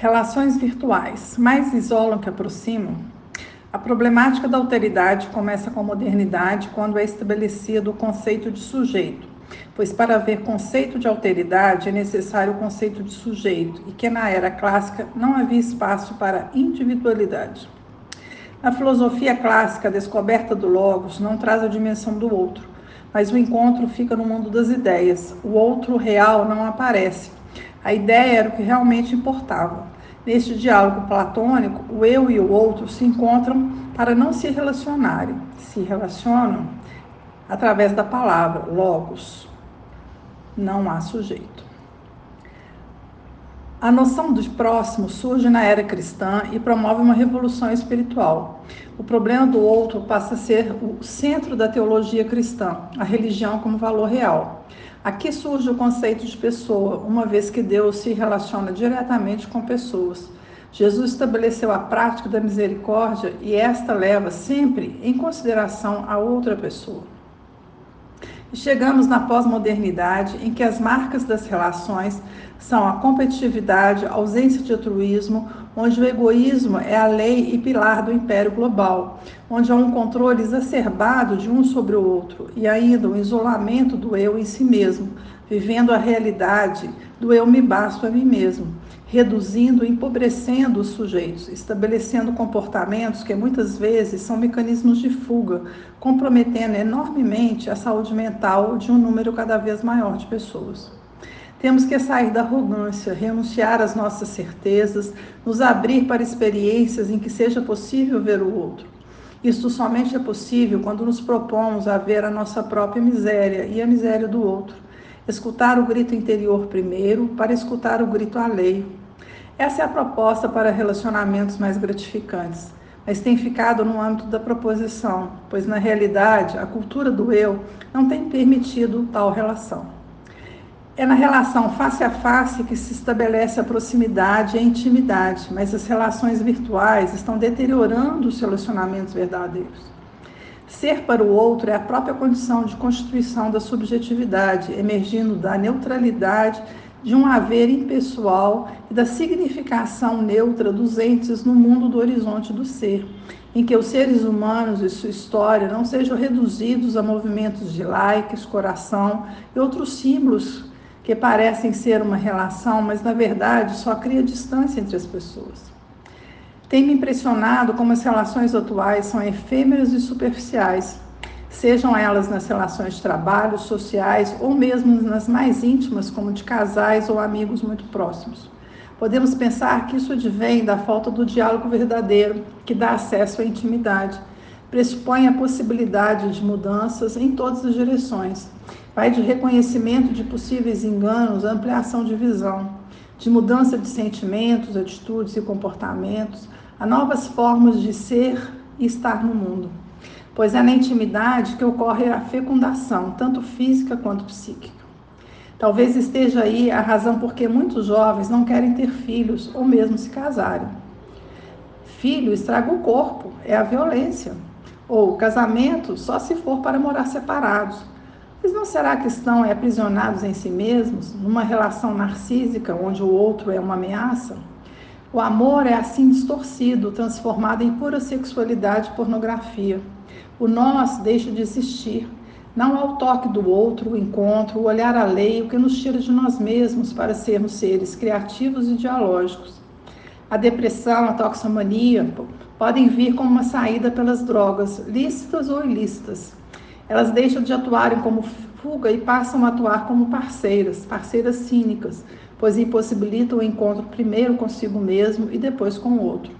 Relações virtuais mais isolam que aproximam? A problemática da alteridade começa com a modernidade, quando é estabelecido o conceito de sujeito, pois para haver conceito de alteridade é necessário o conceito de sujeito, e que na era clássica não havia espaço para individualidade. Na filosofia clássica, a descoberta do Logos não traz a dimensão do outro, mas o encontro fica no mundo das ideias. O outro real não aparece, a ideia era o que realmente importava. Neste diálogo platônico, o eu e o outro se encontram para não se relacionarem. Se relacionam através da palavra, logos. Não há sujeito. A noção do próximo surge na era cristã e promove uma revolução espiritual. O problema do outro passa a ser o centro da teologia cristã, a religião como valor real. Aqui surge o conceito de pessoa, uma vez que Deus se relaciona diretamente com pessoas. Jesus estabeleceu a prática da misericórdia e esta leva sempre em consideração a outra pessoa. E chegamos na pós-modernidade, em que as marcas das relações são a competitividade, a ausência de altruísmo, onde o egoísmo é a lei e pilar do império global, onde há um controle exacerbado de um sobre o outro e ainda um isolamento do eu em si mesmo, vivendo a realidade do eu me basto a mim mesmo, reduzindo e empobrecendo os sujeitos, estabelecendo comportamentos que muitas vezes são mecanismos de fuga, comprometendo enormemente a saúde mental de um número cada vez maior de pessoas. Temos que sair da arrogância, renunciar às nossas certezas, nos abrir para experiências em que seja possível ver o outro. Isto somente é possível quando nos propomos a ver a nossa própria miséria e a miséria do outro. Escutar o grito interior primeiro, para escutar o grito alheio. Essa é a proposta para relacionamentos mais gratificantes, mas tem ficado no âmbito da proposição, pois na realidade a cultura do eu não tem permitido tal relação. É na relação face a face que se estabelece a proximidade e a intimidade, mas as relações virtuais estão deteriorando os relacionamentos verdadeiros. Ser para o outro é a própria condição de constituição da subjetividade, emergindo da neutralidade de um haver impessoal e da significação neutra dos entes no mundo do horizonte do ser, em que os seres humanos e sua história não sejam reduzidos a movimentos de likes, coração e outros símbolos que parecem ser uma relação, mas na verdade só cria distância entre as pessoas. Tem me impressionado como as relações atuais são efêmeras e superficiais, sejam elas nas relações de trabalho, sociais ou mesmo nas mais íntimas, como de casais ou amigos muito próximos. Podemos pensar que isso advém da falta do diálogo verdadeiro, que dá acesso à intimidade, pressupõe a possibilidade de mudanças em todas as direções, vai de reconhecimento de possíveis enganos, ampliação de visão, de mudança de sentimentos, atitudes e comportamentos, a novas formas de ser e estar no mundo. Pois é na intimidade que ocorre a fecundação, tanto física quanto psíquica. Talvez esteja aí a razão por que muitos jovens não querem ter filhos ou mesmo se casarem. Filho estraga o corpo, é a violência. Ou casamento só se for para morar separados mas não será que estão aprisionados em si mesmos, numa relação narcísica onde o outro é uma ameaça? O amor é assim distorcido, transformado em pura sexualidade e pornografia. O nós deixa de existir. Não há o toque do outro, o encontro, o olhar alheio que nos tira de nós mesmos para sermos seres criativos e dialógicos. A depressão, a toxomania podem vir como uma saída pelas drogas, lícitas ou ilícitas. Elas deixam de atuarem como fuga e passam a atuar como parceiras, parceiras cínicas, pois impossibilitam o encontro primeiro consigo mesmo e depois com o outro.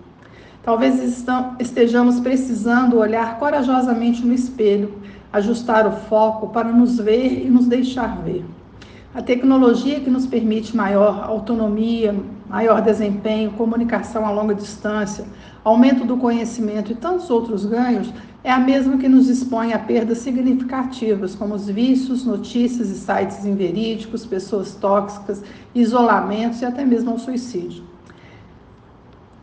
Talvez estejamos precisando olhar corajosamente no espelho, ajustar o foco para nos ver e nos deixar ver. A tecnologia que nos permite maior autonomia, maior desempenho, comunicação a longa distância, aumento do conhecimento e tantos outros ganhos é a mesma que nos expõe a perdas significativas, como os vícios, notícias e sites inverídicos, pessoas tóxicas, isolamentos e até mesmo o suicídio.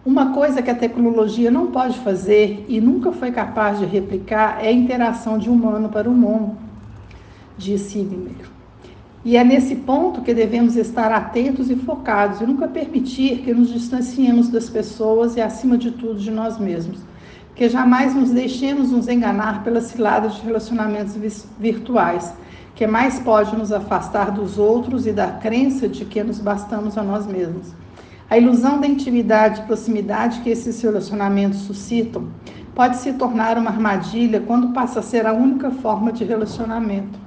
Uma coisa que a tecnologia não pode fazer e nunca foi capaz de replicar é a interação de humano para humano, disse Wigner. E é nesse ponto que devemos estar atentos e focados e nunca permitir que nos distanciemos das pessoas e, acima de tudo, de nós mesmos. Que jamais nos deixemos nos enganar pelas ciladas de relacionamentos virtuais, que mais pode nos afastar dos outros e da crença de que nos bastamos a nós mesmos. A ilusão da intimidade e proximidade que esses relacionamentos suscitam pode se tornar uma armadilha quando passa a ser a única forma de relacionamento.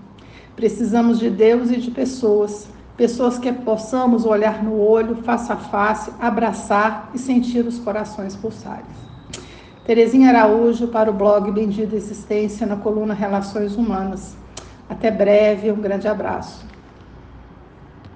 Precisamos de Deus e de pessoas, pessoas que possamos olhar no olho, face a face, abraçar e sentir os corações pulsares. Terezinha Araújo para o blog Bendita Existência na coluna Relações Humanas. Até breve, um grande abraço.